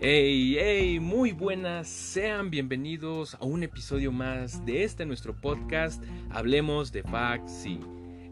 Hey, hey, muy buenas, sean bienvenidos a un episodio más de este nuestro podcast, Hablemos de Faxi.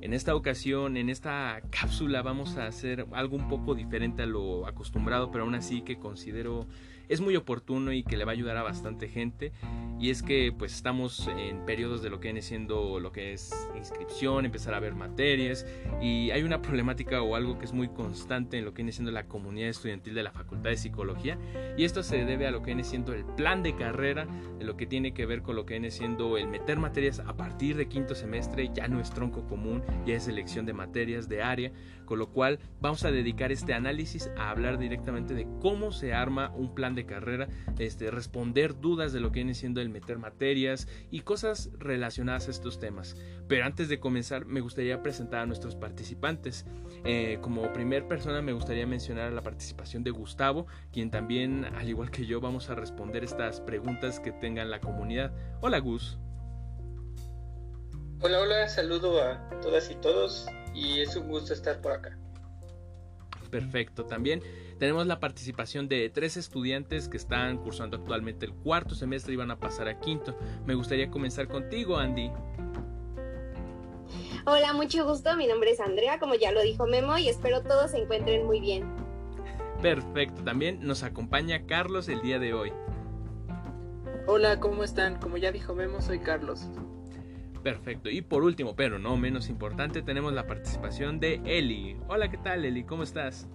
En esta ocasión, en esta cápsula, vamos a hacer algo un poco diferente a lo acostumbrado, pero aún así que considero es muy oportuno y que le va a ayudar a bastante gente. Y es que pues estamos en periodos de lo que viene siendo lo que es inscripción, empezar a ver materias. Y hay una problemática o algo que es muy constante en lo que viene siendo la comunidad estudiantil de la Facultad de Psicología. Y esto se debe a lo que viene siendo el plan de carrera, lo que tiene que ver con lo que viene siendo el meter materias a partir de quinto semestre, ya no es tronco común, ya es selección de materias de área, con lo cual vamos a dedicar este análisis a hablar directamente de cómo se arma un plan de carrera, este, responder dudas de lo que viene siendo el meter materias y cosas relacionadas a estos temas. Pero antes de comenzar me gustaría presentar a nuestros participantes. Eh, como primer persona me gustaría mencionar la participación de Gustavo, quien también, al igual que yo, vamos a responder estas preguntas que tengan la comunidad. Hola Gus. Hola, hola, saludo a todas y todos y es un gusto estar por acá. Perfecto, también tenemos la participación de tres estudiantes que están cursando actualmente el cuarto semestre y van a pasar a quinto. Me gustaría comenzar contigo, Andy. Hola, mucho gusto. Mi nombre es Andrea, como ya lo dijo Memo, y espero todos se encuentren muy bien. Perfecto, también nos acompaña Carlos el día de hoy. Hola, ¿cómo están? Como ya dijo Memo, soy Carlos. Perfecto. Y por último, pero no menos importante, tenemos la participación de Eli. Hola, ¿qué tal Eli? ¿Cómo estás?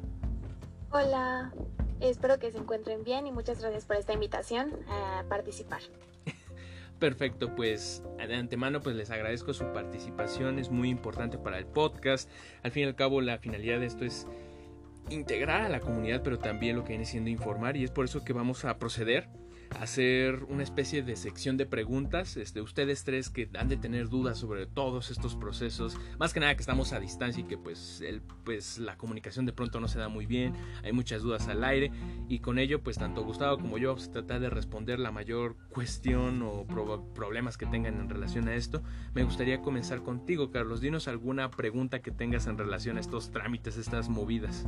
Hola, espero que se encuentren bien y muchas gracias por esta invitación a participar. Perfecto, pues de antemano pues les agradezco su participación, es muy importante para el podcast. Al fin y al cabo la finalidad de esto es integrar a la comunidad, pero también lo que viene siendo informar y es por eso que vamos a proceder hacer una especie de sección de preguntas. Este, ustedes tres que han de tener dudas sobre todos estos procesos, más que nada que estamos a distancia y que pues, el, pues la comunicación de pronto no se da muy bien, hay muchas dudas al aire y con ello pues tanto Gustavo como yo vamos a tratar de responder la mayor cuestión o problemas que tengan en relación a esto. Me gustaría comenzar contigo, Carlos. Dinos alguna pregunta que tengas en relación a estos trámites, estas movidas.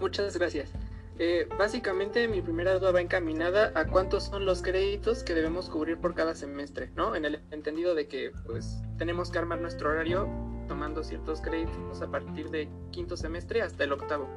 Muchas gracias. Eh, básicamente mi primera duda va encaminada a cuántos son los créditos que debemos cubrir por cada semestre, ¿no? En el entendido de que pues tenemos que armar nuestro horario tomando ciertos créditos a partir de quinto semestre hasta el octavo.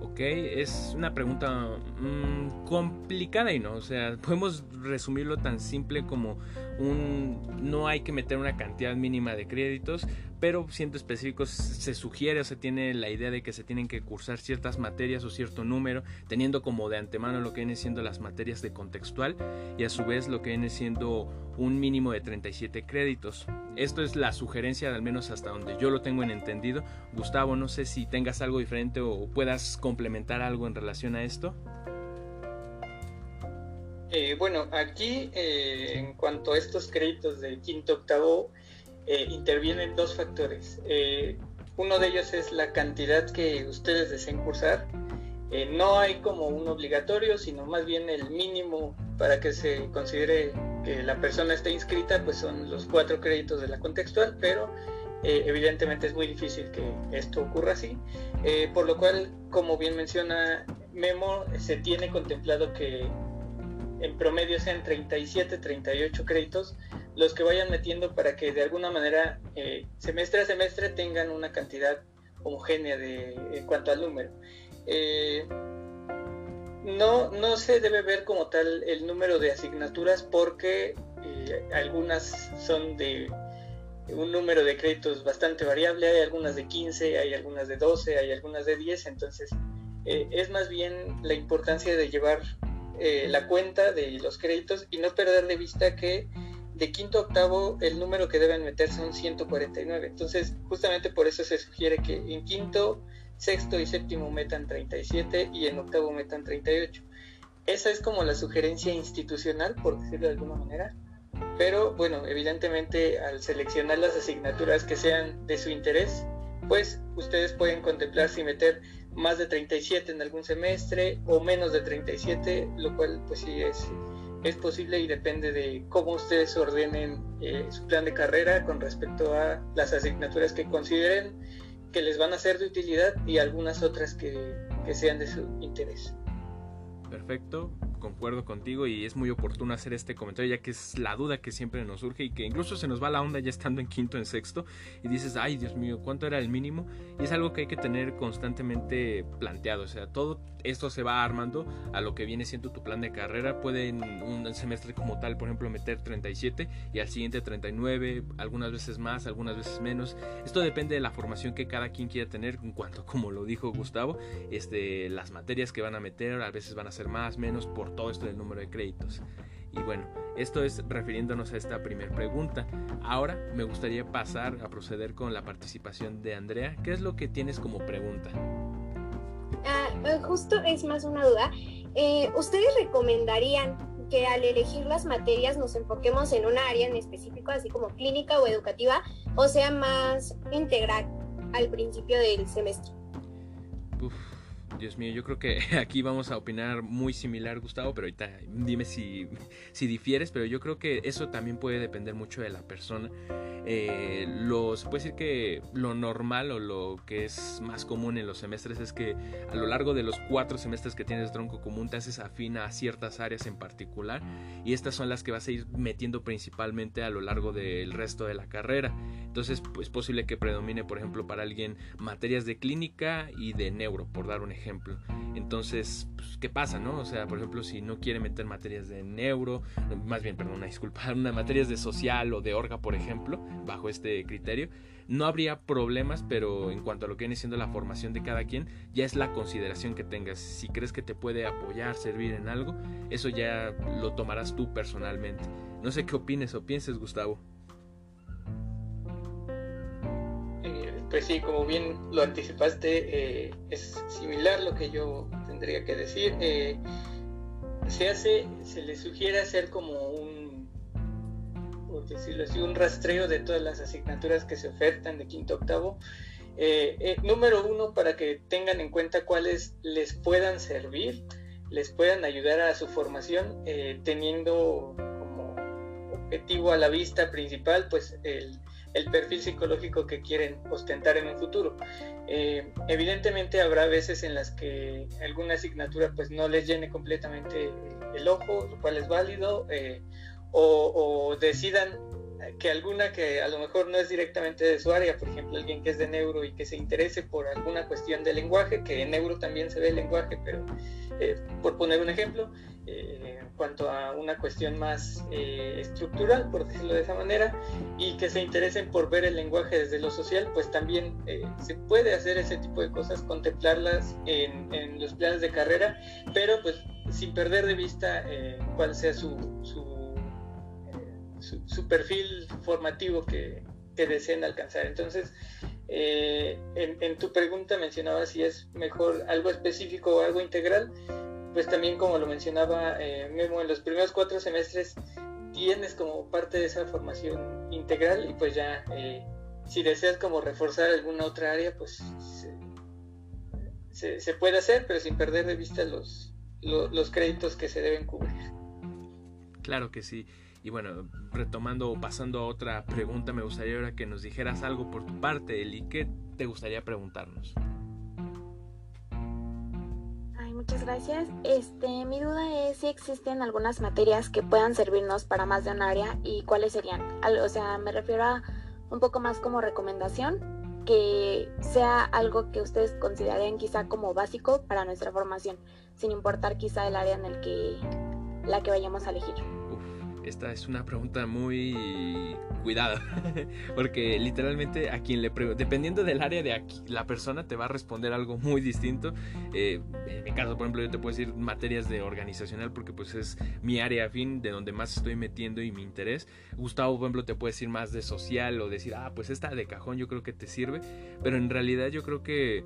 Ok, es una pregunta mm, complicada y no, o sea, podemos resumirlo tan simple como un no hay que meter una cantidad mínima de créditos, pero siendo específicos se sugiere o se tiene la idea de que se tienen que cursar ciertas materias o cierto número, teniendo como de antemano lo que viene siendo las materias de contextual y a su vez lo que viene siendo un mínimo de 37 créditos. Esto es la sugerencia, al menos hasta donde yo lo tengo en entendido. Gustavo, no sé si tengas algo diferente o puedas complementar algo en relación a esto. Eh, bueno, aquí eh, en cuanto a estos créditos de quinto octavo, eh, intervienen dos factores. Eh, uno de ellos es la cantidad que ustedes deseen cursar. Eh, no hay como un obligatorio, sino más bien el mínimo para que se considere que la persona esté inscrita, pues son los cuatro créditos de la contextual, pero evidentemente es muy difícil que esto ocurra así. por lo cual, como bien menciona Memo, se tiene contemplado que en promedio sean 37, 38 créditos los que vayan metiendo para que de alguna manera eh, semestre a semestre tengan una cantidad homogénea de, en cuanto al número. Eh, no, no se debe ver como tal el número de asignaturas porque eh, algunas son de un número de créditos bastante variable, hay algunas de 15, hay algunas de 12, hay algunas de 10, entonces es más bien la importancia de llevar la cuenta de los créditos y no perder de vista que de quinto a octavo el número que deben meter son 149. Entonces, justamente por eso se sugiere que en quinto, sexto y séptimo metan 37 y en octavo metan 38. Esa es como la sugerencia institucional, por decirlo de alguna manera. Pero bueno, evidentemente al seleccionar las asignaturas que sean de su interés, pues ustedes pueden contemplar si meter más de 37 en algún semestre o menos de 37, lo cual pues sí es es posible y depende de cómo ustedes ordenen eh, su plan de carrera con respecto a las asignaturas que consideren que les van a ser de utilidad y algunas otras que, que sean de su interés. Perfecto, concuerdo contigo y es muy oportuno hacer este comentario ya que es la duda que siempre nos surge y que incluso se nos va la onda ya estando en quinto, en sexto y dices, ay Dios mío, ¿cuánto era el mínimo? Y es algo que hay que tener constantemente planteado, o sea, todo esto se va armando a lo que viene siendo tu plan de carrera, puede en un semestre como tal, por ejemplo, meter 37 y al siguiente 39, algunas veces más, algunas veces menos, esto depende de la formación que cada quien quiera tener en cuanto, como lo dijo Gustavo, este, las materias que van a meter, a veces van a ser más, menos por todo esto del número de créditos. Y bueno, esto es refiriéndonos a esta primera pregunta. Ahora me gustaría pasar a proceder con la participación de Andrea. ¿Qué es lo que tienes como pregunta? Ah, eh, justo es más una duda. Eh, ¿Ustedes recomendarían que al elegir las materias nos enfoquemos en un área en específico, así como clínica o educativa, o sea más integral al principio del semestre? Dios mío, yo creo que aquí vamos a opinar muy similar, Gustavo, pero ahorita dime si, si difieres, pero yo creo que eso también puede depender mucho de la persona. Eh, se puede decir que lo normal o lo que es más común en los semestres es que a lo largo de los cuatro semestres que tienes tronco común te haces afina a ciertas áreas en particular y estas son las que vas a ir metiendo principalmente a lo largo del resto de la carrera. Entonces es posible que predomine, por ejemplo, para alguien materias de clínica y de neuro, por dar un ejemplo ejemplo. Entonces, pues, ¿qué pasa, no? O sea, por ejemplo, si no quiere meter materias de neuro, más bien, perdón, una disculpa, una materias de social o de orga, por ejemplo, bajo este criterio, no habría problemas, pero en cuanto a lo que viene siendo la formación de cada quien, ya es la consideración que tengas. Si crees que te puede apoyar, servir en algo, eso ya lo tomarás tú personalmente. No sé qué opines o pienses, Gustavo. Pues sí, como bien lo anticipaste, eh, es similar lo que yo tendría que decir. Eh, se hace, se le sugiere hacer como un, por decirlo así, un rastreo de todas las asignaturas que se ofertan de quinto octavo. Eh, número uno, para que tengan en cuenta cuáles les puedan servir, les puedan ayudar a su formación, teniendo como objetivo a la vista principal, pues el el perfil psicológico que quieren ostentar en un futuro. Eh, evidentemente habrá veces en las que alguna asignatura pues no les llene completamente el ojo, lo cual es válido, eh, o, decidan que alguna que a lo mejor no es directamente de su área, por ejemplo alguien que es de neuro y que se interese por alguna cuestión de lenguaje, que en neuro también se ve el lenguaje, pero eh, por poner un ejemplo, eh, en cuanto a una cuestión más eh, estructural, por decirlo de esa manera, y que se interesen por ver el lenguaje desde lo social, pues también eh, se puede hacer ese tipo de cosas, contemplarlas en, los planes de carrera, pero pues sin perder de vista cuál sea su, su, perfil formativo que, deseen alcanzar. Entonces, en, en tu pregunta mencionaba si es mejor algo específico o algo integral pues también como lo mencionaba eh, Memo, en los primeros cuatro semestres tienes como parte de esa formación integral y pues ya eh, si deseas como reforzar alguna otra área, pues se, puede hacer, pero sin perder de vista los, los, créditos que se deben cubrir. Claro que sí. Y bueno, retomando o pasando a otra pregunta, me gustaría ahora que nos dijeras algo por tu parte, Eli. ¿Qué te gustaría preguntarnos? Muchas gracias. Este, mi duda es si existen algunas materias que puedan servirnos para más de un área y cuáles serían. O sea, me refiero a un poco más como recomendación, que sea algo que ustedes consideren quizá como básico para nuestra formación, sin importar quizá el área en el que la que vayamos a elegir. Esta es una pregunta muy cuidada, porque literalmente a quien le pregunte, dependiendo del área de aquí, la persona te va a responder algo muy distinto. Eh, en mi caso, por ejemplo, yo te puedo decir materias de organizacional, porque pues es mi área afín, de donde más estoy metiendo y mi interés. Gustavo, por ejemplo, te puede decir más de social o decir, ah, pues esta de cajón yo creo que te sirve, pero en realidad yo creo que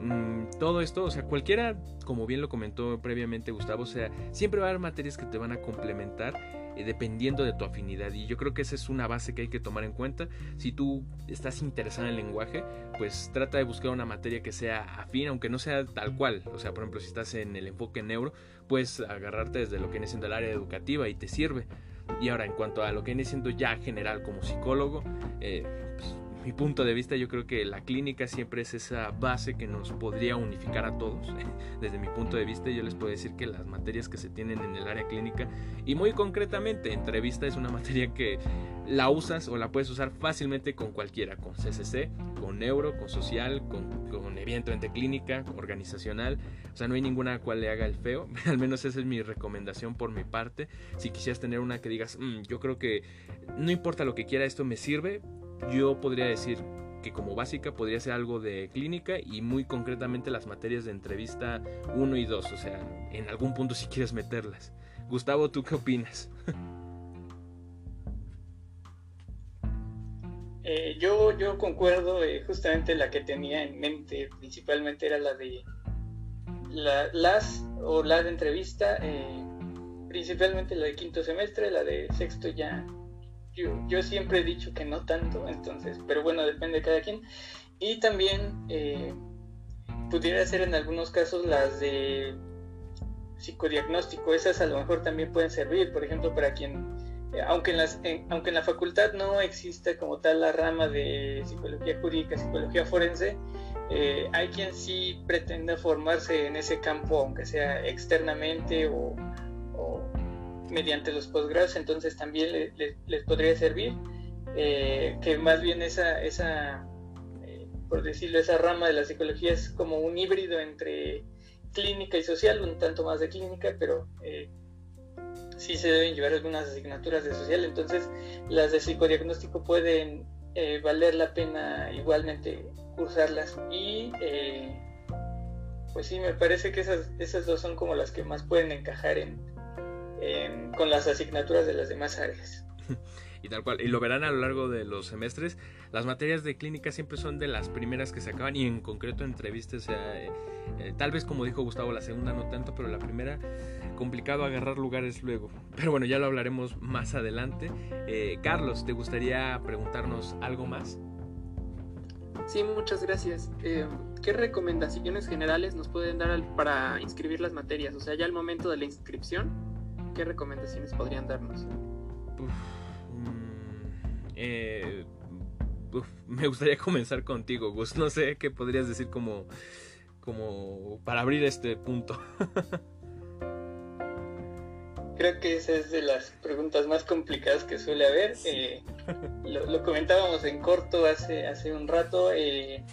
mm, todo esto, o sea, cualquiera, como bien lo comentó previamente Gustavo, o sea, siempre va a haber materias que te van a complementar eh, dependiendo de tu afinidad. Y yo creo que esa es una base que hay que tomar en cuenta. Si tú estás interesado en el lenguaje, pues trata de buscar una materia que sea afín, aunque no sea tal cual. O sea, por ejemplo, si estás en el enfoque neuro, puedes agarrarte desde lo que viene siendo el área educativa y te sirve. Y ahora, en cuanto a lo que viene siendo ya general como psicólogo, eh, mi punto de vista, yo creo que la clínica siempre es esa base que nos podría unificar a todos. Desde mi punto de vista, yo les puedo decir que las materias que se tienen en el área clínica, y muy concretamente, entrevista es una materia que la usas o la puedes usar fácilmente con cualquiera, con CCC, con neuro, con social, con, con evidentemente clínica, organizacional. O sea, no hay ninguna cual le haga el feo. Al menos esa es mi recomendación por mi parte. Si quisieras tener una que digas, mm, yo creo que no importa lo que quiera, esto me sirve, yo podría decir que como básica podría ser algo de clínica y muy concretamente las materias de entrevista 1 y 2, o sea, en algún punto si quieres meterlas. Gustavo, ¿tú qué opinas? Eh, yo, yo concuerdo, eh, justamente la que tenía en mente principalmente era la de las o la de entrevista, eh, principalmente la de quinto semestre, la de sexto ya yo, siempre he dicho que no tanto, entonces, pero bueno, depende de cada quien. Y también eh, pudiera ser en algunos casos las de psicodiagnóstico, esas a lo mejor también pueden servir, por ejemplo, para quien, eh, aunque, en las, aunque en la facultad no exista como tal la rama de psicología jurídica, psicología forense, eh, hay quien sí pretenda formarse en ese campo, aunque sea externamente o mediante los posgrados, entonces también les podría servir, eh, que más bien esa, esa eh, por decirlo, esa rama de la psicología es como un híbrido entre clínica y social, un tanto más de clínica, pero eh, sí se deben llevar algunas asignaturas de social, entonces las de psicodiagnóstico pueden valer la pena igualmente cursarlas y pues sí, me parece que esas, esas dos son como las que más pueden encajar en, con las asignaturas de las demás áreas. y tal cual, y lo verán a lo largo de los semestres, las materias de clínica siempre son de las primeras que se acaban y en concreto entrevistas, eh, eh, tal vez como dijo Gustavo, la segunda no tanto, pero la primera complicado agarrar lugares luego. Pero bueno, ya lo hablaremos más adelante. Eh, Carlos, ¿te gustaría preguntarnos algo más? Sí, muchas gracias. ¿Qué recomendaciones generales nos pueden dar para inscribir las materias? O sea, ya al momento de la inscripción, ¿qué recomendaciones podrían darnos? Mm, eh, me gustaría comenzar contigo, Gus. No sé qué podrías decir como, como para abrir este punto. Creo que esa es de las preguntas más complicadas que suele haber. Eh, lo, comentábamos en corto hace, hace un rato. Eh,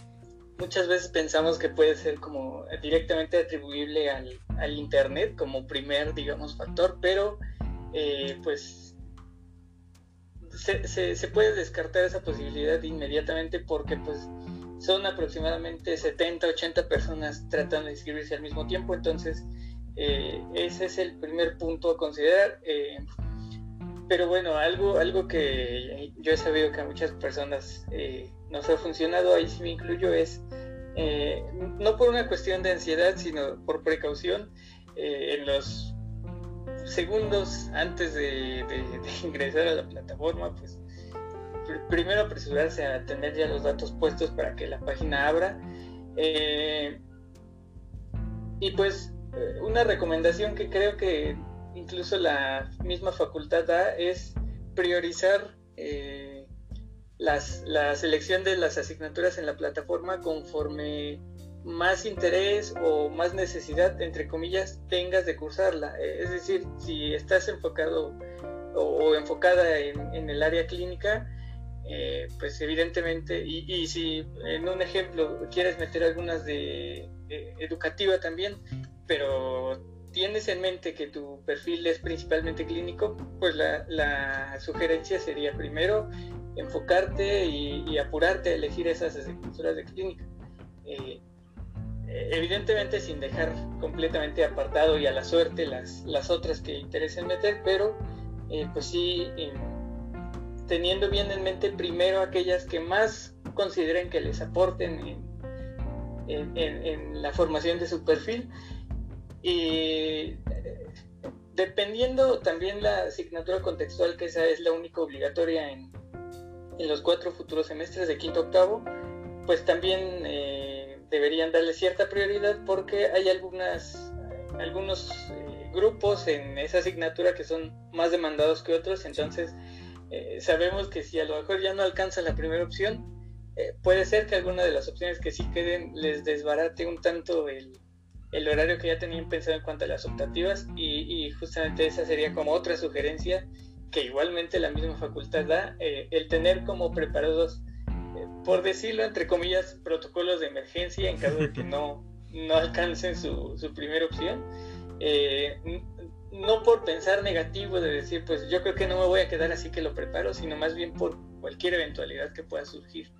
muchas veces pensamos que puede ser como directamente atribuible al, Internet como primer, digamos, factor, pero eh, pues se, se, puede descartar esa posibilidad inmediatamente porque pues son aproximadamente 70, 80 personas tratando de inscribirse al mismo tiempo, entonces eh, ese es el primer punto a considerar. Eh, pero bueno, algo, algo que yo he sabido que muchas personas nos ha funcionado, ahí sí me incluyo, es eh, no por una cuestión de ansiedad, sino por precaución, eh, en los segundos antes de, ingresar a la plataforma, pues primero apresurarse a tener ya los datos puestos para que la página abra. Eh, y pues una recomendación que creo que incluso la misma facultad da es priorizar la selección de las asignaturas en la plataforma conforme más interés o más necesidad, entre comillas, tengas de cursarla. Es decir, si estás enfocado o, enfocada en, el área clínica, eh, pues evidentemente, y, si en un ejemplo quieres meter algunas de, educativa también, pero tienes en mente que tu perfil es principalmente clínico, pues la sugerencia sería primero enfocarte y, apurarte a elegir esas asignaturas de clínica. Eh, eh, evidentemente sin dejar completamente apartado y a la suerte las, las otras que interesen meter, pero eh, pues sí teniendo bien en mente primero aquellas que más consideren que les aporten en, en la formación de su perfil y dependiendo también la asignatura contextual que esa es la única obligatoria en, en los cuatro futuros semestres de quinto octavo, pues también eh, deberían darle cierta prioridad porque hay algunas, algunos eh, grupos en esa asignatura que son más demandados que otros, entonces eh, sabemos que si a lo mejor ya no alcanza la primera opción, eh, puede ser que alguna de las opciones que sí queden les desbarate un tanto el, el horario que ya tenían pensado en cuanto a las optativas y, justamente esa sería como otra sugerencia que igualmente la misma facultad da, eh, el tener como preparados, eh, por decirlo entre comillas, protocolos de emergencia en caso de que no, no alcancen su, su primera opción. Eh, no por pensar negativo de decir, pues yo creo que no me voy a quedar así que lo preparo, sino más bien por cualquier eventualidad que pueda surgir.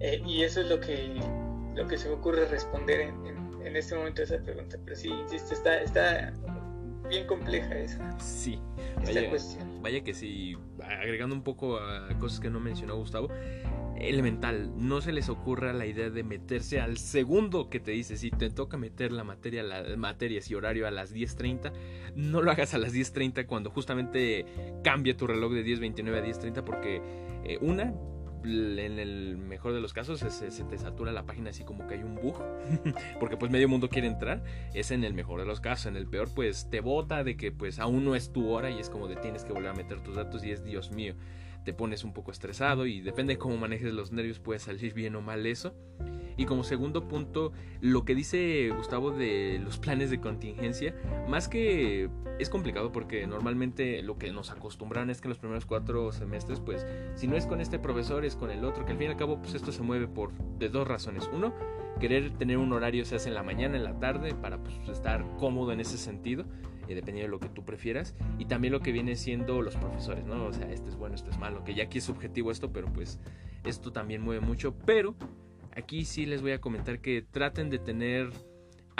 y eso es lo que, lo que se me ocurre responder en en este momento esa pregunta, pero sí, insisto, está, está bien compleja esa, sí, vaya, cuestión. Vaya que sí, agregando un poco a cosas que no mencionó Gustavo, elemental, no se les ocurra la idea de meterse al segundo que te dice, si te toca meter la materia, las materias y horario a las 10.30, no lo hagas a las 10.30 cuando justamente cambia tu reloj de 10.29 a 10.30 porque eh, una, en el mejor de los casos se, te satura la página así como que hay un bug porque pues medio mundo quiere entrar es en el mejor de los casos en el peor pues te bota de que pues aún no es tu hora y es como de tienes que volver a meter tus datos y es Dios mío te pones un poco estresado y depende de cómo manejes los nervios puede salir bien o mal eso. Y como segundo punto, lo que dice Gustavo de los planes de contingencia, más que es complicado porque normalmente lo que nos acostumbran es que en los primeros cuatro semestres, pues si no es con este profesor, es con el otro, que al fin y al cabo, pues esto se mueve por de dos razones. Uno, querer tener un horario, se hace en la mañana, en la tarde, para pues, estar cómodo en ese sentido. Eh, dependiendo de lo que tú prefieras, y también lo que viene siendo los profesores, ¿no? O sea, este es bueno, este es malo, que ya aquí es subjetivo esto, pero pues esto también mueve mucho, pero aquí sí les voy a comentar que traten de tener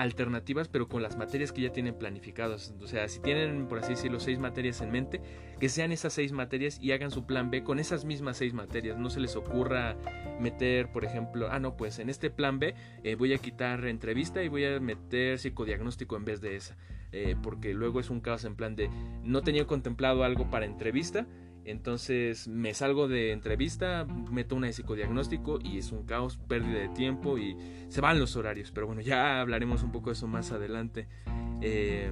alternativas, pero con las materias que ya tienen planificadas. O sea, si tienen, por así decirlo, seis materias en mente, que sean esas seis materias y hagan su plan B con esas mismas seis materias. No se les ocurra meter, por ejemplo, ah, no, pues en este plan B eh, voy a quitar entrevista y voy a meter psicodiagnóstico en vez de esa. Eh, porque luego es un caos en plan de no tenía contemplado algo para entrevista entonces me salgo de entrevista, meto una de psicodiagnóstico y es un caos, pérdida de tiempo y se van los horarios. Pero bueno, ya hablaremos un poco de eso más adelante. Eh,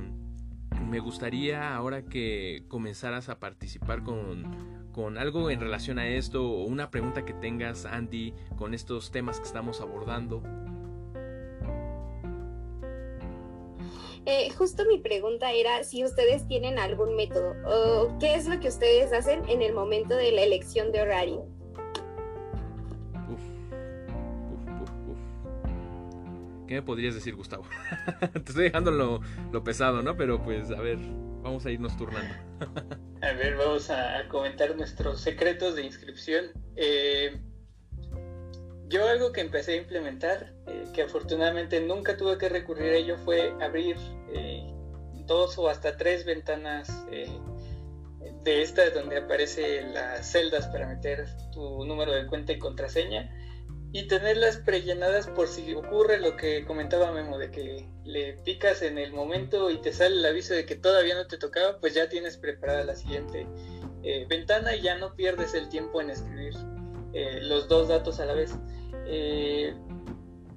me gustaría ahora que comenzaras a participar con, con algo en relación a esto o una pregunta que tengas, Andy, con estos temas que estamos abordando. Eh, justo mi pregunta era si ustedes tienen algún método o qué es lo que ustedes hacen en el momento de la elección de horario. ¿Qué me podrías decir, Gustavo? Te estoy dejando lo, pesado, ¿no? Pero pues, a ver, vamos a irnos turnando. a ver, vamos a, comentar nuestros secretos de inscripción. Eh, yo algo que empecé a implementar, eh, que afortunadamente nunca tuve que recurrir a ello, fue abrir eh, dos o hasta tres ventanas eh, de estas donde aparecen las celdas para meter tu número de cuenta y contraseña y tenerlas prellenadas por si ocurre lo que comentaba Memo, de que le picas en el momento y te sale el aviso de que todavía no te tocaba, pues ya tienes preparada la siguiente ventana y ya no pierdes el tiempo en escribir los dos datos a la vez. Eh,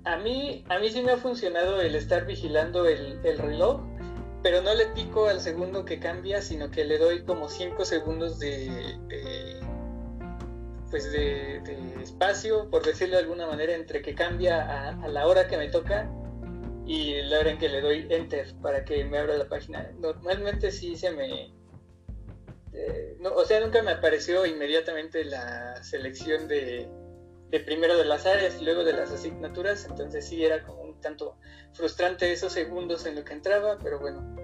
a, mí, a mí sí me ha funcionado el estar vigilando el, reloj, pero no le pico al segundo que cambia, sino que le doy como 5 segundos de, pues de, espacio, por decirlo de alguna manera, entre que cambia a, la hora que me toca y la hora en que le doy enter para que me abra la página. Normalmente sí se me... Eh, o sea, nunca me apareció inmediatamente la selección de, de primero de las áreas y luego de las asignaturas, entonces sí era como un tanto frustrante esos segundos en lo que entraba, pero bueno,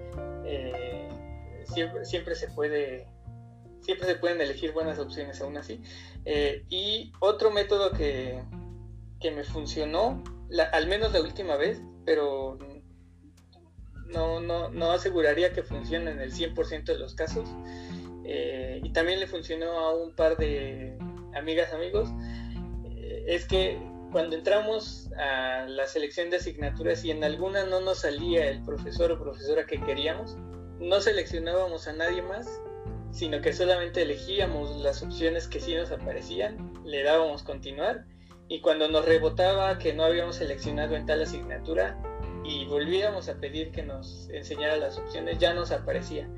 eh, siempre, se puede, siempre se pueden elegir buenas opciones aún así. Eh, y otro método que, que me funcionó, al menos la última vez, pero no, no, no aseguraría que funcione en el 100% de los casos, eh, y también le funcionó a un par de amigas, amigos, es que cuando entramos a la selección de asignaturas y en alguna no nos salía el profesor o profesora que queríamos, no seleccionábamos a nadie más, sino que solamente elegíamos las opciones que sí nos aparecían, le dábamos continuar. Y cuando nos rebotaba que no habíamos seleccionado en tal asignatura y volvíamos a pedir que nos enseñara las opciones, ya nos aparecía.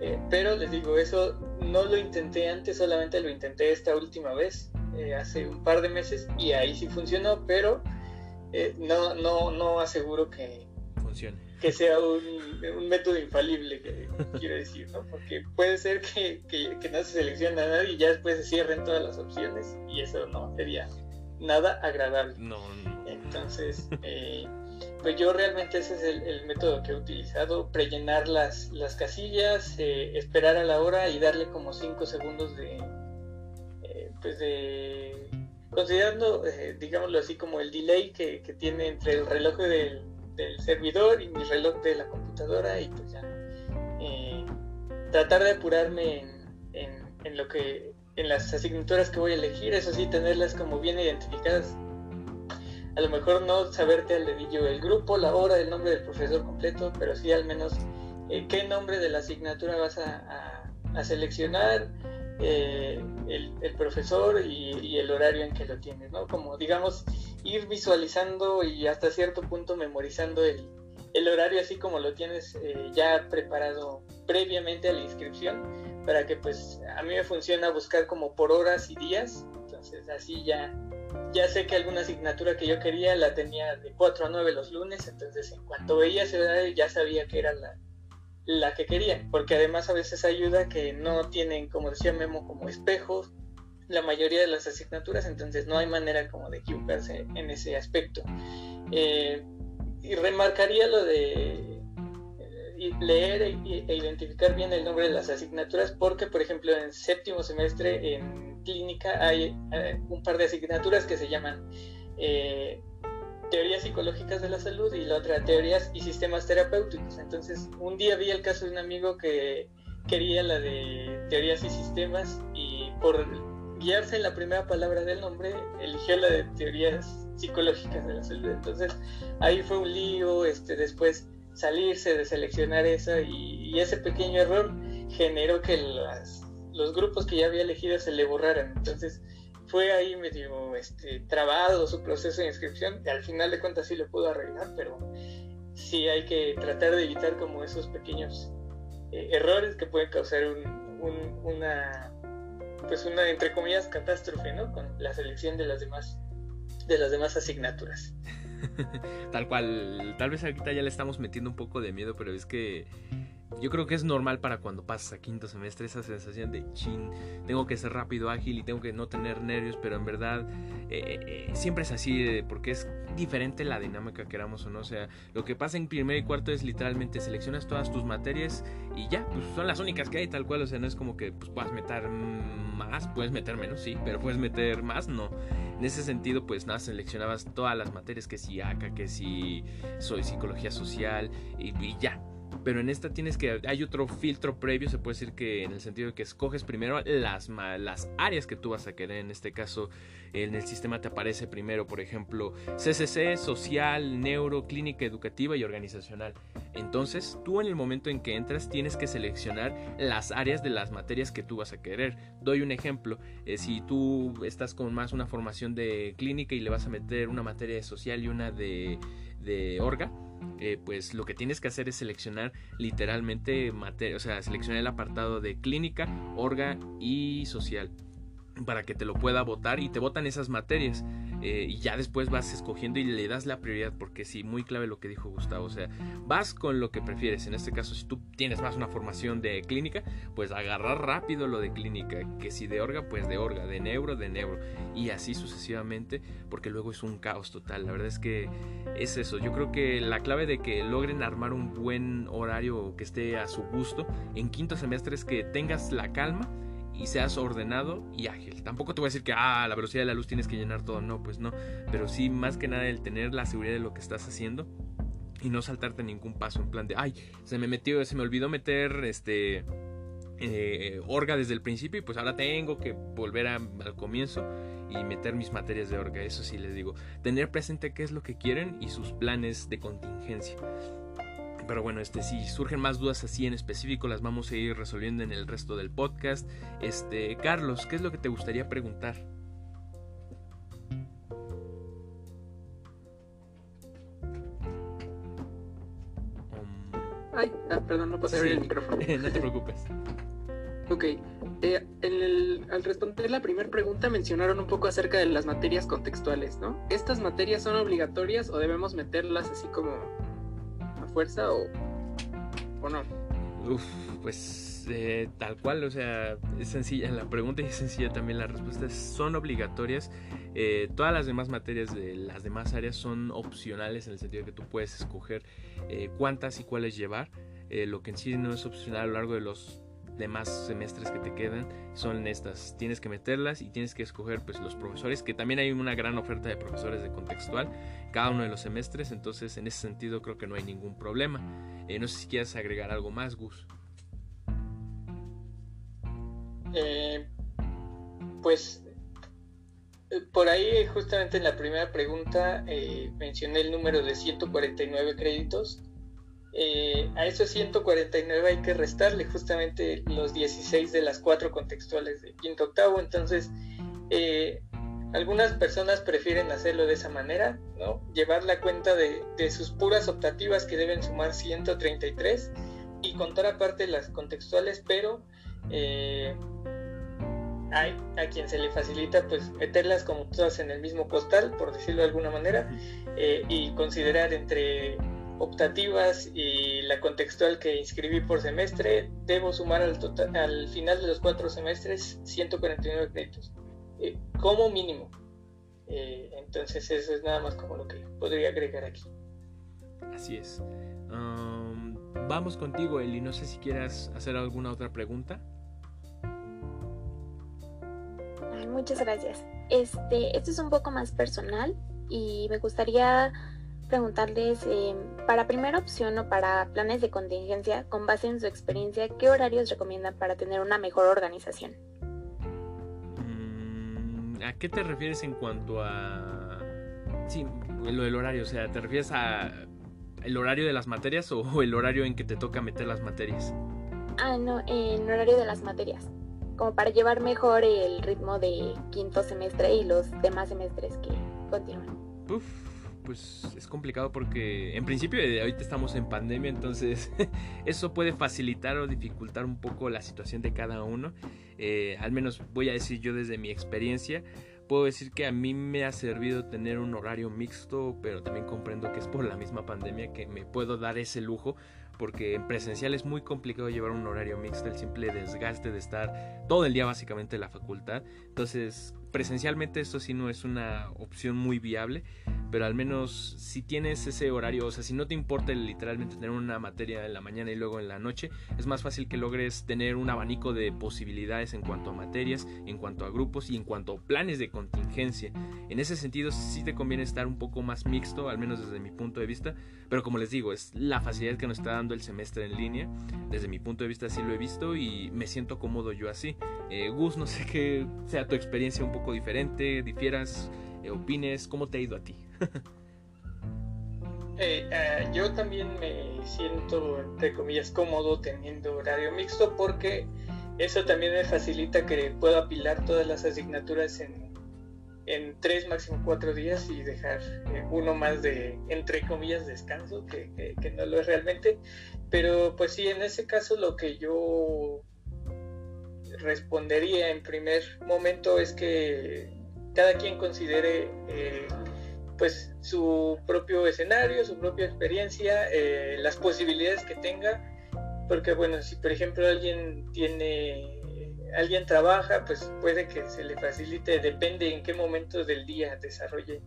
Eh, pero les digo, eso no lo intenté antes, solamente lo intenté esta última vez eh, hace un par de meses y ahí sí funcionó, pero eh, no, no, no aseguro que funcione. Que sea un, un método infalible, que quiero decir, ¿no? Porque puede ser que, que, que no se seleccione a nadie y ya después se cierren todas las opciones y eso no sería nada agradable. No, no. Entonces, eh, pues yo realmente ese es el, método que he utilizado, prellenar las, las casillas, eh, esperar a la hora y darle como 5 segundos de, eh, pues de, considerando, digámoslo así, como el delay que, tiene entre el reloj del, servidor y mi reloj de la computadora y pues ya tratar de apurarme en, en lo que en las asignaturas que voy a elegir, eso sí, tenerlas como bien identificadas. A lo mejor no saberte al dedillo el grupo, la hora, el nombre del profesor completo, pero sí al menos eh, qué nombre de la asignatura vas a, seleccionar, eh, el, profesor y, el horario en que lo tienes, ¿no? Como digamos, ir visualizando y hasta cierto punto memorizando el, horario así como lo tienes eh, ya preparado previamente a la inscripción para que pues a mí me funciona buscar como por horas y días, entonces así ya, ya sé que alguna asignatura que yo quería la tenía de 4 a 9 los lunes, entonces en cuanto veía ese horario ya sabía que era la, la que quería, porque además a veces ayuda que no tienen, como decía Memo, como espejos la mayoría de las asignaturas, entonces no hay manera como de equivocarse en ese aspecto. Eh, y remarcaría lo de leer e, e, identificar bien el nombre de las asignaturas porque, por ejemplo, en séptimo semestre en clínica hay eh, un par de asignaturas que se llaman eh, teorías psicológicas de la salud y la otra teorías y sistemas terapéuticos. Entonces, un día vi el caso de un amigo que quería la de teorías y sistemas y por guiarse en la primera palabra del nombre, eligió la de teorías psicológicas de la salud. Entonces, ahí fue un lío, este, después salirse de seleccionar eso y, ese pequeño error generó que los grupos que ya había elegido se le borraran. Entonces fue ahí medio este, trabado su proceso de inscripción y al final de cuentas sí lo pudo arreglar, pero sí hay que tratar de evitar como esos pequeños eh, errores que pueden causar una pues una entre comillas catástrofe, ¿no? Con la selección de las demás de las demás asignaturas. tal cual, tal vez ahorita ya le estamos metiendo un poco de miedo, pero es que yo creo que es normal para cuando pasas a quinto semestre esa sensación de chin, tengo que ser rápido, ágil y tengo que no tener nervios, pero en verdad eh, eh, siempre es así porque es diferente la dinámica, queramos o no. O sea, lo que pasa en primer y cuarto es literalmente seleccionas todas tus materias y ya, pues son las únicas que hay tal cual. O sea, no es como que pues, puedas meter más, puedes meter menos, sí, pero puedes meter más, no. En ese sentido, pues nada, seleccionabas todas las materias, que si ACA, que si soy psicología social y ya pero en esta tienes que hay otro filtro previo se puede decir que en el sentido de que escoges primero las las áreas que tú vas a querer. En este caso en el sistema te aparece primero por ejemplo CCC social neuro clínica educativa y organizacional. Entonces tú en el momento en que entras tienes que seleccionar las áreas de las materias que tú vas a querer. Doy un ejemplo eh, si tú estás con más una formación de clínica y le vas a meter una materia de social y una de de orga eh, pues lo que tienes que hacer es seleccionar literalmente o sea, seleccionar el apartado de clínica, orga y social para que te lo pueda votar y te votan esas materias. Eh, y ya después vas escogiendo y le das la prioridad, porque sí, muy clave lo que dijo Gustavo, o sea, vas con lo que prefieres, en este caso si tú tienes más una formación de clínica, pues agarrar rápido lo de clínica, que si de orga, pues de orga, de neuro, de neuro, y así sucesivamente, porque luego es un caos total, la verdad es que es eso, yo creo que la clave de que logren armar un buen horario que esté a su gusto en quinto semestre es que tengas la calma, y seas ordenado y ágil. Tampoco te voy a decir que ah, la velocidad de la luz tienes que llenar todo, no, pues no, pero sí más que nada el tener la seguridad de lo que estás haciendo y no saltarte ningún paso en plan de, ay, se me metió, se me olvidó meter este eh, orga desde el principio y pues ahora tengo que volver al comienzo y meter mis materias de orga, eso sí les digo, tener presente qué es lo que quieren y sus planes de contingencia. Pero bueno, este, si surgen más dudas así en específico, las vamos a ir resolviendo en el resto del podcast. Este, Carlos, ¿qué es lo que te gustaría preguntar? Um, Ay, ah, perdón, no puedo abrir el micrófono. no te preocupes. Ok, eh, al responder la primera pregunta mencionaron un poco acerca de las materias contextuales, ¿no? ¿Estas materias son obligatorias o debemos meterlas así como fuerza o, o no? Uf, pues eh, tal cual, o sea, es sencilla la pregunta y es sencilla también la respuesta. Son obligatorias. Eh, todas las demás materias de las demás áreas son opcionales en el sentido de que tú puedes escoger cuántas y cuáles llevar. lo que en sí no es opcional a lo largo de los demás semestres que te quedan son estas. Tienes que meterlas y tienes que escoger pues los profesores, que también hay una gran oferta de profesores de contextual cada uno de los semestres, entonces en ese sentido creo que no hay ningún problema. Eh, no sé si quieres agregar algo más, Gus. Eh, pues eh, por ahí justamente en la primera pregunta mencioné el número de 149 créditos eh, a esos 149 hay que restarle justamente los 16 de las cuatro contextuales de quinto octavo. Entonces, eh, algunas personas prefieren hacerlo de esa manera, ¿no? Llevar la cuenta de, sus puras optativas que deben sumar 133 y contar aparte las contextuales, pero eh, hay a quien se le facilita pues meterlas como todas en el mismo costal, por decirlo de alguna manera, y considerar entre optativas y la contextual que inscribí por semestre, debo sumar al, total, al final de los cuatro semestres 149 créditos, eh, como mínimo. Eh, entonces eso es nada más como lo que podría agregar aquí. Así es. vamos contigo, Eli. No sé si quieras hacer alguna otra pregunta. Muchas gracias. Este, esto es un poco más personal y me gustaría preguntarles, eh, para primera opción o para planes de contingencia, con base en su experiencia, ¿qué horarios recomiendan para tener una mejor organización? Mm, ¿A qué te refieres en cuanto a... Sí, lo del horario, o sea, ¿te refieres a el horario de las materias o el horario en que te toca meter las materias? Ah, no, en horario de las materias, como para llevar mejor el ritmo de quinto semestre y los demás semestres que continúan. Uf, pues es complicado porque en principio eh, ahorita estamos en pandemia, entonces eso puede facilitar o dificultar un poco la situación de cada uno. Eh, al menos voy a decir yo desde mi experiencia, puedo decir que a mí me ha servido tener un horario mixto, pero también comprendo que es por la misma pandemia que me puedo dar ese lujo porque en presencial es muy complicado llevar un horario mixto, el simple desgaste de estar todo el día básicamente en la facultad. Entonces, presencialmente esto sí no es una opción muy viable, pero al menos si tienes ese horario, o sea, si no te importa literalmente tener una materia en la mañana y luego en la noche, es más fácil que logres tener un abanico de posibilidades en cuanto a materias, en cuanto a grupos y en cuanto a planes de contingencia. En ese sentido sí te conviene estar un poco más mixto, al menos desde mi punto de vista, pero como les digo, es la facilidad que nos está dando el semestre en línea. Desde mi punto de vista sí lo he visto y me siento cómodo yo así. Eh, Gus, no sé qué sea tu experiencia un poco diferente, difieras, eh, opines, ¿cómo te ha ido a ti? Eh, eh, yo también me siento, entre comillas, cómodo teniendo horario mixto porque eso también me facilita que pueda apilar todas las asignaturas en, en tres, máximo cuatro días y dejar eh, uno más de, entre comillas, descanso, que, que, no lo es realmente. Pero pues sí, en ese caso lo que yo respondería en primer momento es que cada quien considere pues su propio escenario, su propia experiencia, eh, las posibilidades que tenga, porque bueno, si por ejemplo alguien tiene, alguien trabaja, pues puede que se le facilite, depende en qué momento del día desarrolle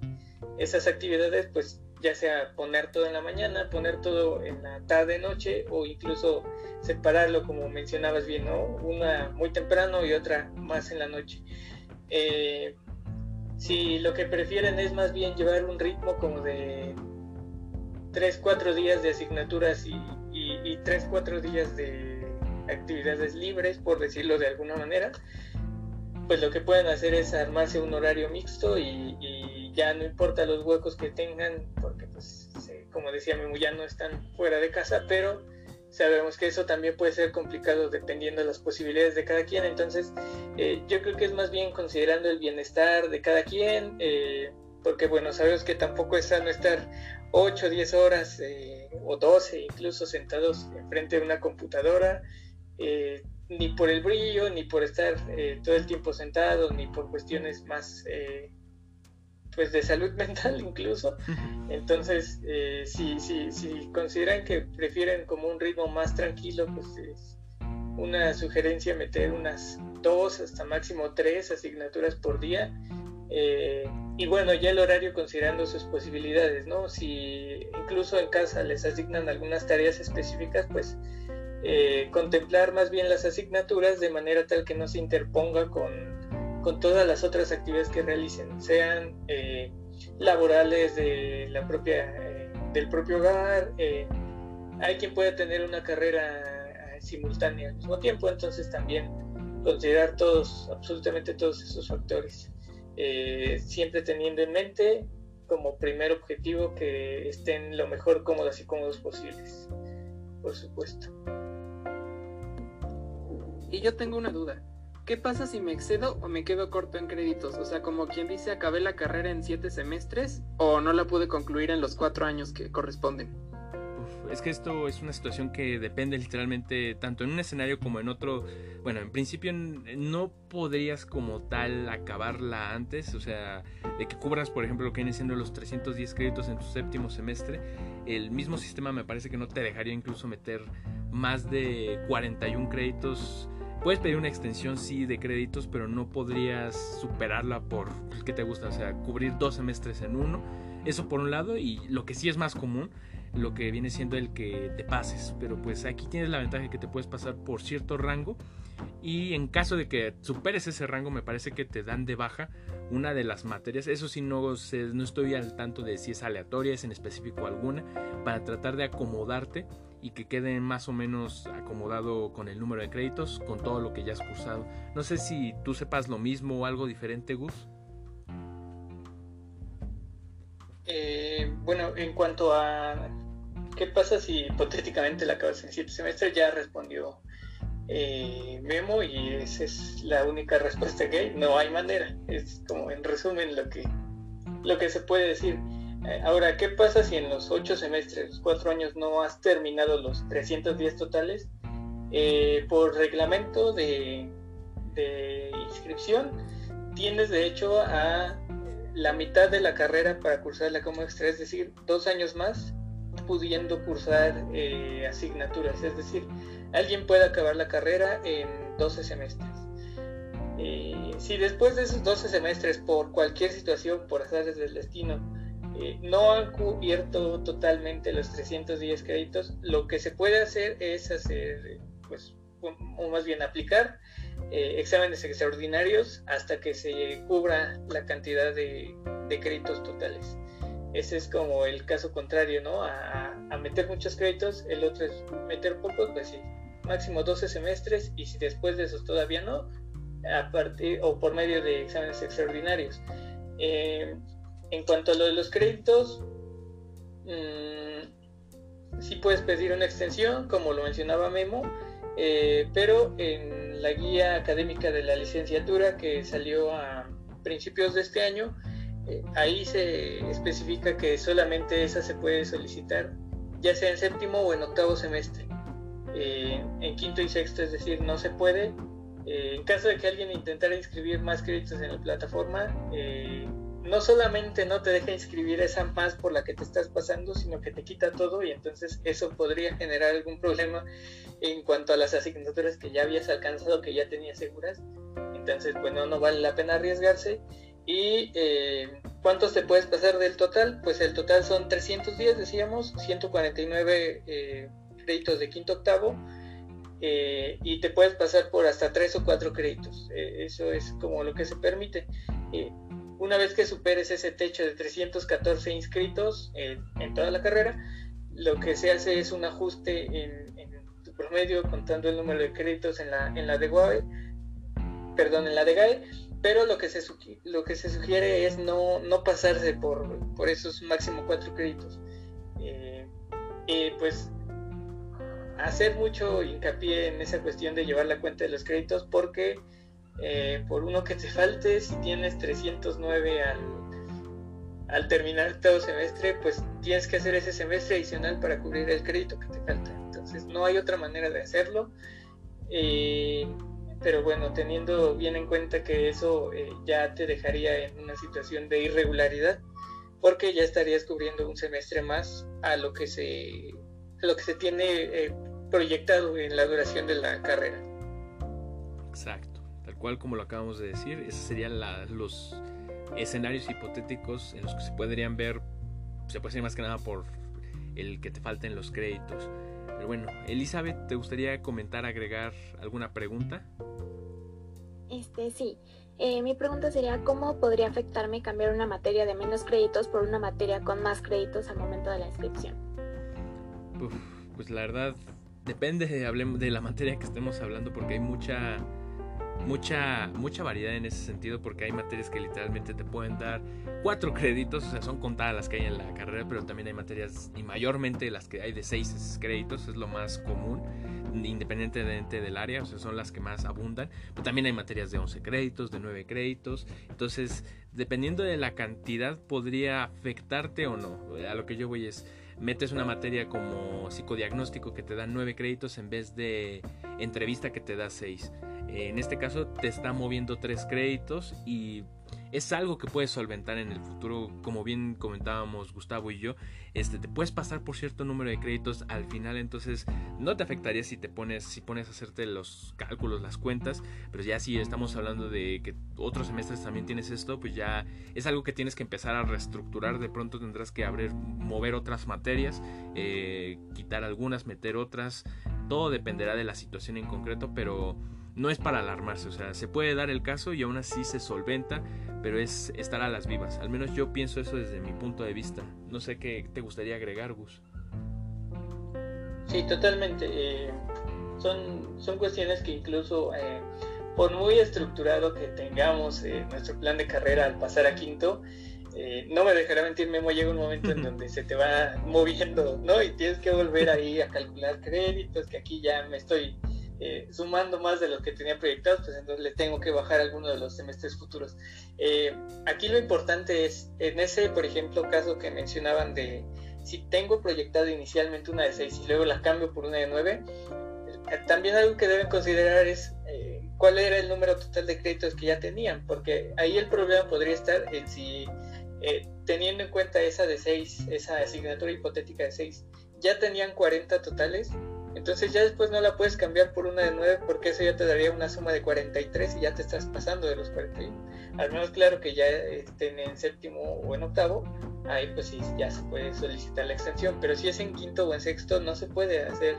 esas actividades, pues ya sea poner todo en la mañana, poner todo en la tarde, noche o incluso separarlo como mencionabas bien, ¿no? Una muy temprano y otra más en la noche. Eh, si lo que prefieren es más bien llevar un ritmo como de 3, 4 días de asignaturas y, y, 3, 4 días de actividades libres, por decirlo de alguna manera, pues lo que pueden hacer es armarse un horario mixto y, ya no importa los huecos que tengan, porque pues como decía Memo, ya no están fuera de casa, pero sabemos que eso también puede ser complicado dependiendo de las posibilidades de cada quien, entonces eh, yo creo que es más bien considerando el bienestar de cada quien, eh, porque bueno, sabemos que tampoco es sano estar 8 o 10 horas eh, o 12 incluso sentados enfrente de una computadora, ni por el brillo, ni por estar eh, todo el tiempo sentado, ni por cuestiones más eh, pues de salud mental incluso. Entonces, eh, si, si, si consideran que prefieren como un ritmo más tranquilo, pues es una sugerencia meter unas dos hasta máximo tres asignaturas por día. y bueno, ya el horario considerando sus posibilidades, ¿no? Si incluso en casa les asignan algunas tareas específicas, pues eh, contemplar más bien las asignaturas de manera tal que no se interponga con, con todas las otras actividades que realicen, sean eh, laborales de la propia, eh, del propio hogar. hay quien puede tener una carrera simultánea al mismo tiempo, entonces también considerar todos, absolutamente todos esos factores, siempre teniendo en mente como primer objetivo que estén lo mejor cómodas y cómodos posibles, por supuesto. Y yo tengo una duda. ¿Qué pasa si me excedo o me quedo corto en créditos? O sea, como quien dice, acabé la carrera en siete semestres o no la pude concluir en los cuatro años que corresponden. es que esto es una situación que depende literalmente tanto en un escenario como en otro. Bueno, en principio no podrías como tal acabarla antes, o sea, de que cubras, por ejemplo, lo que viene siendo los 310 créditos en tu séptimo semestre. El mismo sistema me parece que no te dejaría incluso meter más de 41 créditos Puedes pedir una extensión, sí, de créditos, pero no podrías superarla por, ¿qué te gusta? O sea, cubrir dos semestres en uno. Eso por un lado, y lo que sí es más común, lo que viene siendo el que te pases. Pero pues aquí tienes la ventaja de que te puedes pasar por cierto rango. Y en caso de que superes ese rango, me parece que te dan de baja una de las materias. Eso sí, no, no estoy al tanto de si es aleatoria, es en específico alguna, para tratar de acomodarte y que quede más o menos acomodado con el número de créditos, con todo lo que ya has cursado. No sé si tú sepas lo mismo o algo diferente, Gus. Eh, bueno, en cuanto a qué pasa si hipotéticamente la acabas en siete semestres, ya respondió eh, Memo y esa es la única respuesta que hay. No hay manera. Es como en resumen lo que, lo que se puede decir. Eh, ahora, ¿qué pasa si en los ocho semestres, cuatro años, no has terminado los 310 totales? Eh, por reglamento de, inscripción, tienes derecho a la mitad de la carrera para cursar la como extra, es decir, dos años más pudiendo cursar eh, asignaturas, es decir, alguien puede acabar la carrera en 12 semestres. si después de esos 12 semestres, por cualquier situación, por azares del destino, no han cubierto totalmente los 310 créditos. Lo que se puede hacer es hacer, pues, o más bien aplicar eh, exámenes extraordinarios hasta que se cubra la cantidad de, créditos totales. Ese es como el caso contrario, ¿no? A, meter muchos créditos, el otro es meter pocos, pues sí, máximo 12 semestres y si después de esos todavía no, a partir o por medio de exámenes extraordinarios. Eh, en cuanto a lo de los créditos, mmm, sí puedes pedir una extensión, como lo mencionaba Memo, eh, pero en la guía académica de la licenciatura que salió a principios de este año, eh, ahí se especifica que solamente esa se puede solicitar, ya sea en séptimo o en octavo semestre. Eh, en quinto y sexto, es decir, no se puede. en caso de que alguien intentara inscribir más créditos en la plataforma, no solamente no te deja inscribir esa más por la que te estás pasando, sino que te quita todo y entonces eso podría generar algún problema en cuanto a las asignaturas que ya habías alcanzado, que ya tenías seguras. Entonces, bueno, no vale la pena arriesgarse. ¿Y eh, cuántos te puedes pasar del total? Pues el total son 310, decíamos, 149 eh, créditos de quinto octavo. Eh, y te puedes pasar por hasta 3 o 4 créditos. eso es como lo que se permite. Una vez que superes ese techo de 314 inscritos en toda la carrera, lo que se hace es un ajuste en, tu promedio contando el número de créditos en la, en la de GAE, perdón, en la de GAE, pero lo que se, lo que se sugiere es no, no pasarse por, por esos máximo cuatro créditos. Eh, pues hacer mucho hincapié en esa cuestión de llevar la cuenta de los créditos porque eh, por uno que te falte, si tienes 309 al, al terminar todo semestre, pues tienes que hacer ese semestre adicional para cubrir el crédito que te falta. Entonces no hay otra manera de hacerlo. Eh, pero bueno, teniendo bien en cuenta que eso eh, ya te dejaría en una situación de irregularidad, porque ya estarías cubriendo un semestre más a lo que se, lo que se tiene proyectado en la duración de la carrera. Exacto, tal cual como lo acabamos de decir, esos serían los escenarios hipotéticos en los que se podrían ver, se puede decir más que nada por el que te falten los créditos. Pero bueno, Elizabeth, ¿te gustaría comentar, agregar alguna pregunta? Este, sí. Eh, mi pregunta sería, ¿cómo podría afectarme cambiar una materia de menos créditos por una materia con más créditos al momento de la inscripción? pues la verdad, depende de, hablemos de la materia que estemos hablando porque hay mucha mucha, mucha variedad en ese sentido porque hay materias que literalmente te pueden dar cuatro créditos, o sea, son contadas las que hay en la carrera, pero también hay materias y mayormente las que hay de seis créditos, es lo más común, independientemente del área, o sea, son las que más abundan, pero también hay materias de 11 créditos, de 9 créditos, entonces, dependiendo de la cantidad, podría afectarte o no. A lo que yo voy es metes una materia como psicodiagnóstico que te da 9 créditos en vez de entrevista que te da 6. En este caso te está moviendo 3 créditos y es algo que puedes solventar en el futuro, como bien comentábamos Gustavo y yo, este, te puedes pasar por cierto número de créditos al final, entonces no te afectaría si te pones, si pones a hacerte los cálculos, las cuentas, pero ya si estamos hablando de que otros semestres también tienes esto, pues ya es algo que tienes que empezar a reestructurar, de pronto tendrás que abrir, mover otras materias, eh, quitar algunas, meter otras, todo dependerá de la situación en concreto, pero no es para alarmarse, o sea, se puede dar el caso y aún así se solventa, pero es estar a las vivas. Al menos yo pienso eso desde mi punto de vista. No sé qué te gustaría agregar, Gus. Sí, totalmente. Eh, son, son cuestiones que incluso, eh, por muy estructurado que tengamos eh, nuestro plan de carrera al pasar a quinto, no me dejará mentir, Memo, llega un momento en donde se te va moviendo, ¿no? Y tienes que volver ahí a calcular créditos, que aquí ya me estoy eh, sumando más de lo que tenía proyectado, pues entonces le tengo que bajar alguno de los semestres futuros. Eh, aquí lo importante es, en ese, por ejemplo, caso que mencionaban de si tengo proyectado inicialmente una de 6 y luego la cambio por una de 9, eh, también algo que deben considerar es cuál era el número total de créditos que ya tenían, porque ahí el problema podría estar en si, teniendo en cuenta esa de 6, esa asignatura hipotética de 6, ya tenían 40 totales entonces ya después no la puedes cambiar por una de 9 porque eso ya te daría una suma de 43 y ya te estás pasando de los 41. Al menos claro que ya estén en séptimo o en octavo, ahí pues sí, ya se puede solicitar la extensión. Pero si es en quinto o en sexto no se puede hacer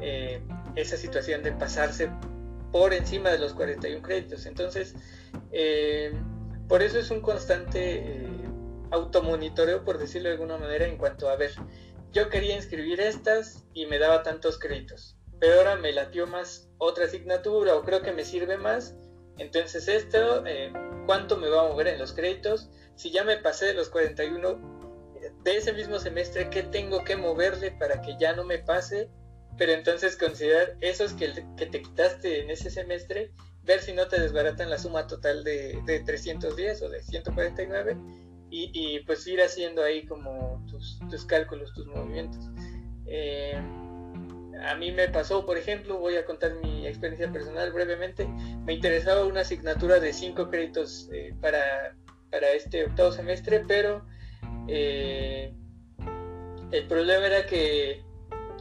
eh, esa situación de pasarse por encima de los 41 créditos. Entonces, eh, por eso es un constante eh, automonitoreo, por decirlo de alguna manera, en cuanto a ver yo quería inscribir estas y me daba tantos créditos, pero ahora me latió más otra asignatura o creo que me sirve más, entonces esto, eh, ¿cuánto me va a mover en los créditos? Si ya me pasé de los 41 de ese mismo semestre, ¿qué tengo que moverle para que ya no me pase? Pero entonces considerar esos que, que te quitaste en ese semestre, ver si no te desbaratan la suma total de, de 310 o de 149 y, pues ir haciendo ahí como tus, cálculos, tus movimientos. Eh, a mí me pasó, por ejemplo, voy a contar mi experiencia personal brevemente, me interesaba una asignatura de cinco créditos eh, para, para, este octavo semestre, pero eh, el problema era que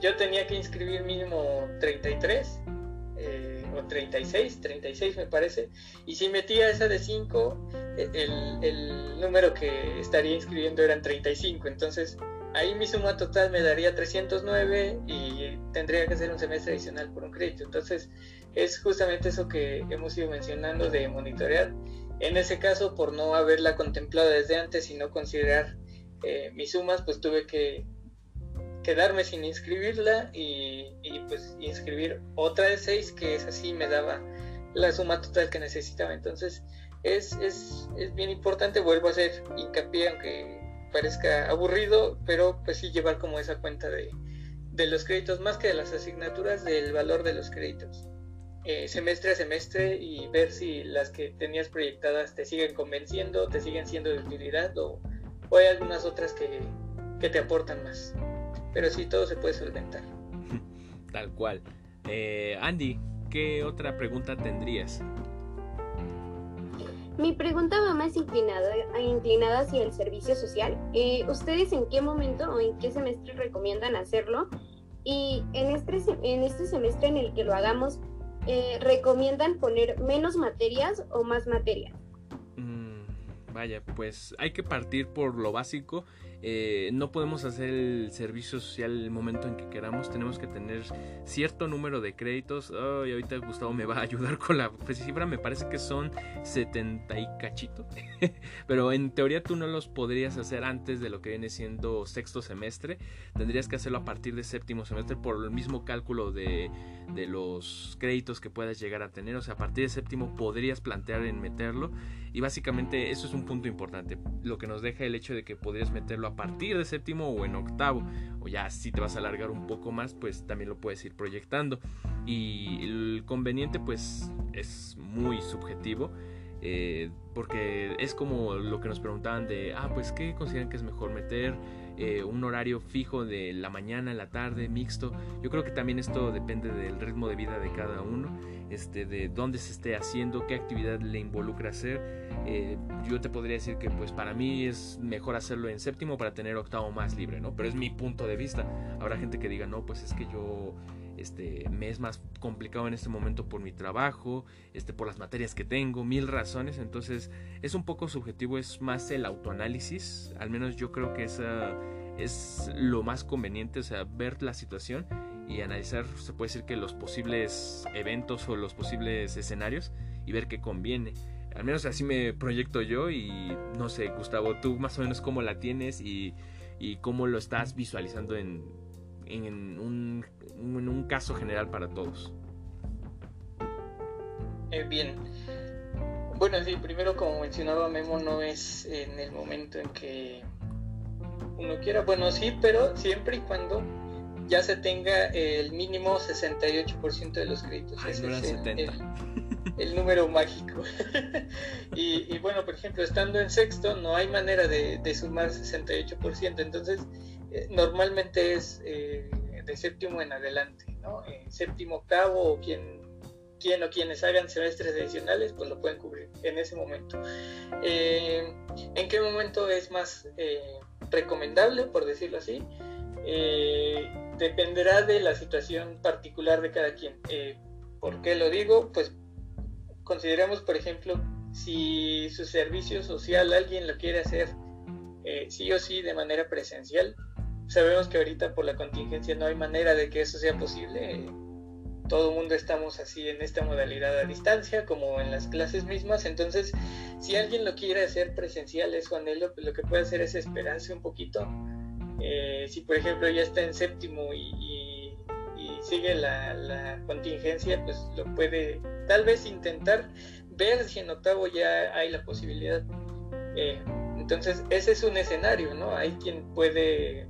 yo tenía que inscribir mínimo 33 o 36, 36 me parece, y si metía esa de 5, e, el, el, número que estaría inscribiendo eran 35, entonces ahí mi suma total me daría 309 y tendría que hacer un semestre adicional por un crédito, entonces es justamente eso que hemos ido mencionando de monitorear. En ese caso, por no haberla contemplado desde antes y no considerar eh, mis sumas, pues tuve que quedarme sin inscribirla y, pues inscribir otra de seis que es así me daba la suma total que necesitaba. Entonces es, es, es bien importante vuelvo a hacer hincapié aunque parezca aburrido pero pues sí llevar como esa cuenta de, de los créditos más que de las asignaturas del valor de los créditos. Eh, semestre a semestre y ver si las que tenías proyectadas te siguen convenciendo te siguen siendo de utilidad o, o hay algunas otras que, que te aportan más pero sí todo se puede solventar. Tal cual. Eh, Andy, ¿qué otra pregunta tendrías? Mi pregunta va más inclinada, inclinada hacia el servicio social. Eh, ¿Ustedes en qué momento o en qué semestre recomiendan hacerlo? Y en este, en este semestre en el que lo hagamos, eh, ¿recomiendan poner menos materias o más materias? Mm, vaya, pues hay que partir por lo básico eh, no podemos hacer el servicio social el momento en que queramos, tenemos que tener cierto número de créditos. y ahorita Gustavo me va a ayudar con la cifra, me parece que son 70 y cachito. Pero en teoría tú no los podrías hacer antes de lo que viene siendo sexto semestre, tendrías que hacerlo a partir de séptimo semestre por el mismo cálculo de, de los créditos que puedas llegar a tener. O sea, a partir de séptimo podrías plantear en meterlo y básicamente eso es un punto importante, lo que nos deja el hecho de que podrías meterlo a partir de séptimo o en octavo, o ya si te vas a alargar un poco más, pues también lo puedes ir proyectando. Y el conveniente pues es muy subjetivo. Eh, porque es como lo que nos preguntaban de, ah, pues, ¿qué consideran que es mejor meter? Eh, un horario fijo de la mañana, la tarde, mixto. Yo creo que también esto depende del ritmo de vida de cada uno, este, de dónde se esté haciendo, qué actividad le involucra hacer. Eh, yo te podría decir que pues para mí es mejor hacerlo en séptimo para tener octavo más libre, ¿no? Pero es mi punto de vista. Habrá gente que diga, no, pues es que yo este, me es más complicado en este momento por mi trabajo, este, por las materias que tengo, mil razones, entonces es un poco subjetivo, es más el autoanálisis, al menos yo creo que esa es lo más conveniente, o sea, ver la situación y analizar, se puede decir que los posibles eventos o los posibles escenarios y ver qué conviene. Al menos así me proyecto yo y no sé, Gustavo, tú más o menos cómo la tienes y, y cómo lo estás visualizando en, en un, en un caso general para todos. Eh, bien. Bueno, sí, primero como mencionaba Memo, no es en el momento en que uno quiera. Bueno, sí, pero siempre y cuando ya se tenga el mínimo 68% de los créditos. Ay, no es el, el, número mágico. y, bueno, por ejemplo, estando en sexto, no hay manera de, de sumar 68%. Entonces, normalmente es eh, de séptimo en adelante, ¿no? séptimo, octavo o quien, quien o quienes hagan semestres adicionales, pues lo pueden cubrir en ese momento. Eh, ¿En qué momento es más recomendable, por decirlo así? dependerá de la situación particular de cada quien. ¿Por qué lo digo? Pues consideremos, por ejemplo, si su servicio social alguien lo quiere hacer sí o sí de manera presencial, Sabemos que ahorita por la contingencia no hay manera de que eso sea posible. Todo mundo estamos así en esta modalidad a distancia, como en las clases mismas. Entonces, si alguien lo quiere hacer presencial, es anhelo, pues lo que puede hacer es esperarse un poquito. Eh, si, por ejemplo, ya está en séptimo y, sigue la, contingencia, pues lo puede tal vez intentar ver si en octavo ya hay la posibilidad. Eh, entonces, ese es un escenario, ¿no? Hay quien puede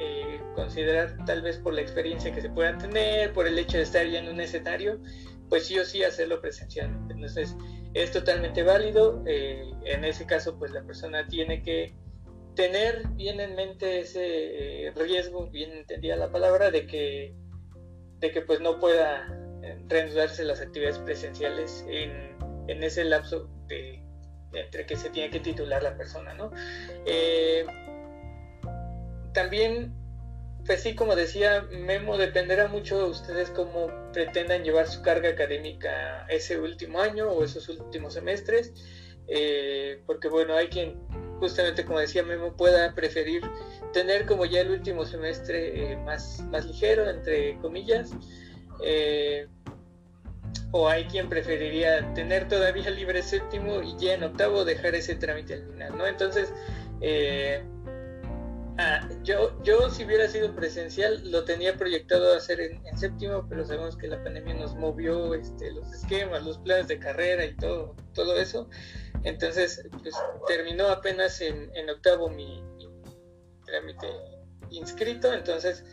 eh, considerar tal vez por la experiencia que se pueda tener, por el hecho de estar ya en un escenario, pues sí o sí hacerlo presencialmente. Entonces es totalmente válido. Eh, en ese caso, pues la persona tiene que tener bien en mente ese eh, riesgo, bien entendida la palabra, de que, de que pues no pueda reanudarse las actividades presenciales en, en ese lapso de, entre que se tiene que titular la persona, ¿no? También, pues sí, como decía Memo, dependerá mucho de ustedes cómo pretendan llevar su carga académica ese último año o esos últimos semestres, eh, porque bueno, hay quien, justamente como decía Memo, pueda preferir tener como ya el último semestre eh, más, más ligero, entre comillas, eh, o hay quien preferiría tener todavía libre séptimo y ya en octavo dejar ese trámite al final, ¿no? Entonces, Ah, yo, yo si hubiera sido presencial lo tenía proyectado hacer en, séptimo, pero sabemos que la pandemia nos movió este, los esquemas, los planes de carrera y todo, todo eso. Entonces, pues terminó apenas en, octavo mi, trámite inscrito. Entonces,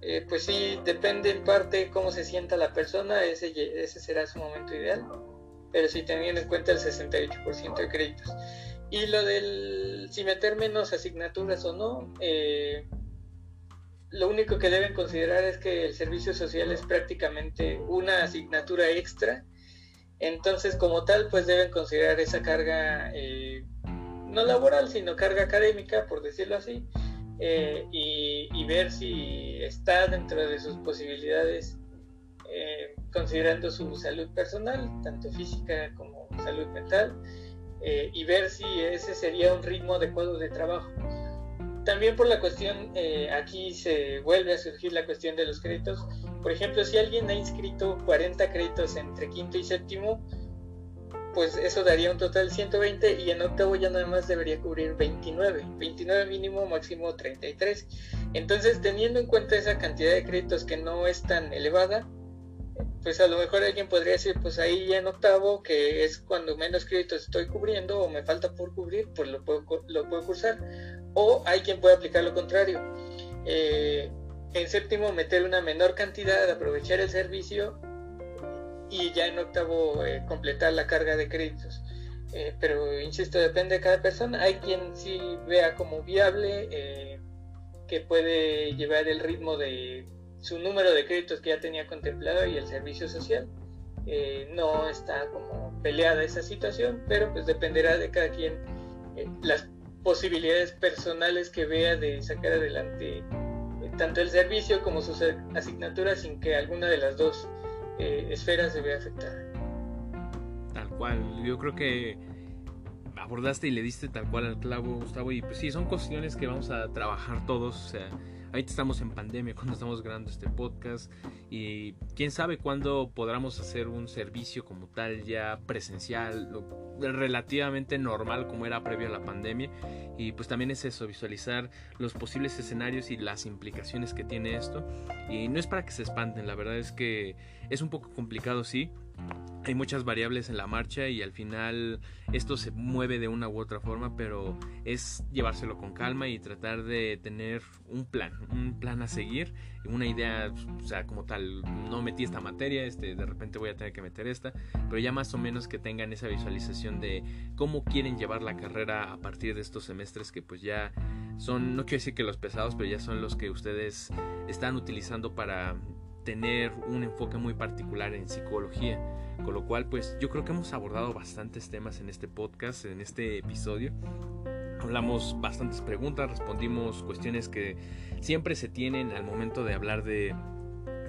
eh, pues sí, depende en parte cómo se sienta la persona, ese, ese será su momento ideal. Pero sí teniendo en cuenta el 68% de créditos. Y lo del si meter menos asignaturas o no, eh, lo único que deben considerar es que el servicio social es prácticamente una asignatura extra. Entonces, como tal, pues deben considerar esa carga eh, no laboral, sino carga académica, por decirlo así, eh, y, ver si está dentro de sus posibilidades, considerando su salud personal, tanto física como salud mental, y ver si ese sería un ritmo adecuado de trabajo también por la cuestión, eh, aquí se vuelve a surgir la cuestión de los créditos. Por ejemplo, si alguien ha inscrito 40 créditos entre quinto y séptimo, pues eso daría un total de 120 y en octavo ya nada más debería cubrir 29, 29 mínimo, máximo 33. Entonces, teniendo en cuenta esa cantidad de créditos que no es tan elevada, pues a lo mejor alguien podría decir, pues ahí ya en octavo, que es cuando menos créditos estoy cubriendo o me falta por cubrir, pues lo puedo, lo puedo cursar. O hay quien puede aplicar lo contrario. Eh, en séptimo, meter una menor cantidad, aprovechar el servicio y ya en octavo eh, completar la carga de créditos. Eh, pero insisto, depende de cada persona. Hay quien sí vea como viable que puede llevar el ritmo de su número de créditos que ya tenía contemplado y el servicio social. no está como peleada esa situación, pero pues dependerá de cada quien las posibilidades personales que vea de sacar adelante eh, tanto el servicio como sus asignaturas sin que alguna de las dos eh, esferas se vea afectada. Tal cual, yo creo que abordaste y le diste tal cual al clavo, Gustavo, y pues sí, son cuestiones que vamos a trabajar todos, o sea, ahorita estamos en pandemia cuando estamos grabando este podcast y quién sabe cuándo podamos hacer un servicio como tal ya presencial, relativamente normal como era previo a la pandemia. Y pues también es eso, visualizar los posibles escenarios y las implicaciones que tiene esto. Y no es para que se espanten, la verdad es que es un poco complicado sí, hay muchas variables en la marcha y al final esto se mueve de una u otra forma, pero es llevárselo con calma y tratar de tener un plan, un plan a seguir, una idea, o sea, como tal, no metí esta materia, este, de repente voy a tener que meter esta, pero ya más o menos que tengan esa visualización de cómo quieren llevar la carrera a partir de estos semestres que pues ya son, no quiero decir que los pesados, pero ya son los que ustedes están utilizando para tener un enfoque muy particular en psicología. Con lo cual, pues yo creo que hemos abordado bastantes temas en este podcast, en este episodio. Hablamos bastantes preguntas, respondimos cuestiones que siempre se tienen al momento de hablar de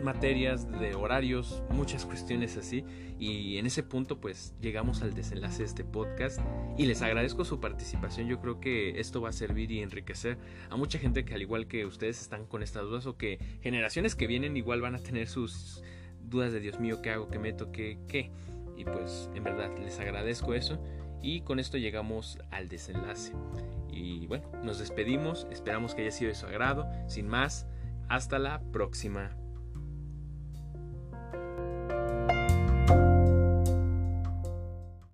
materias, de horarios, muchas cuestiones así. Y en ese punto pues llegamos al desenlace de este podcast y les agradezco su participación. Yo creo que esto va a servir y enriquecer a mucha gente que al igual que ustedes están con estas dudas o que generaciones que vienen igual van a tener sus dudas de Dios mío, ¿qué hago? ¿Qué meto? ¿Qué? ¿Qué? Y pues en verdad les agradezco eso. Y con esto llegamos al desenlace. Y bueno, nos despedimos. Esperamos que haya sido de su agrado. Sin más, hasta la próxima.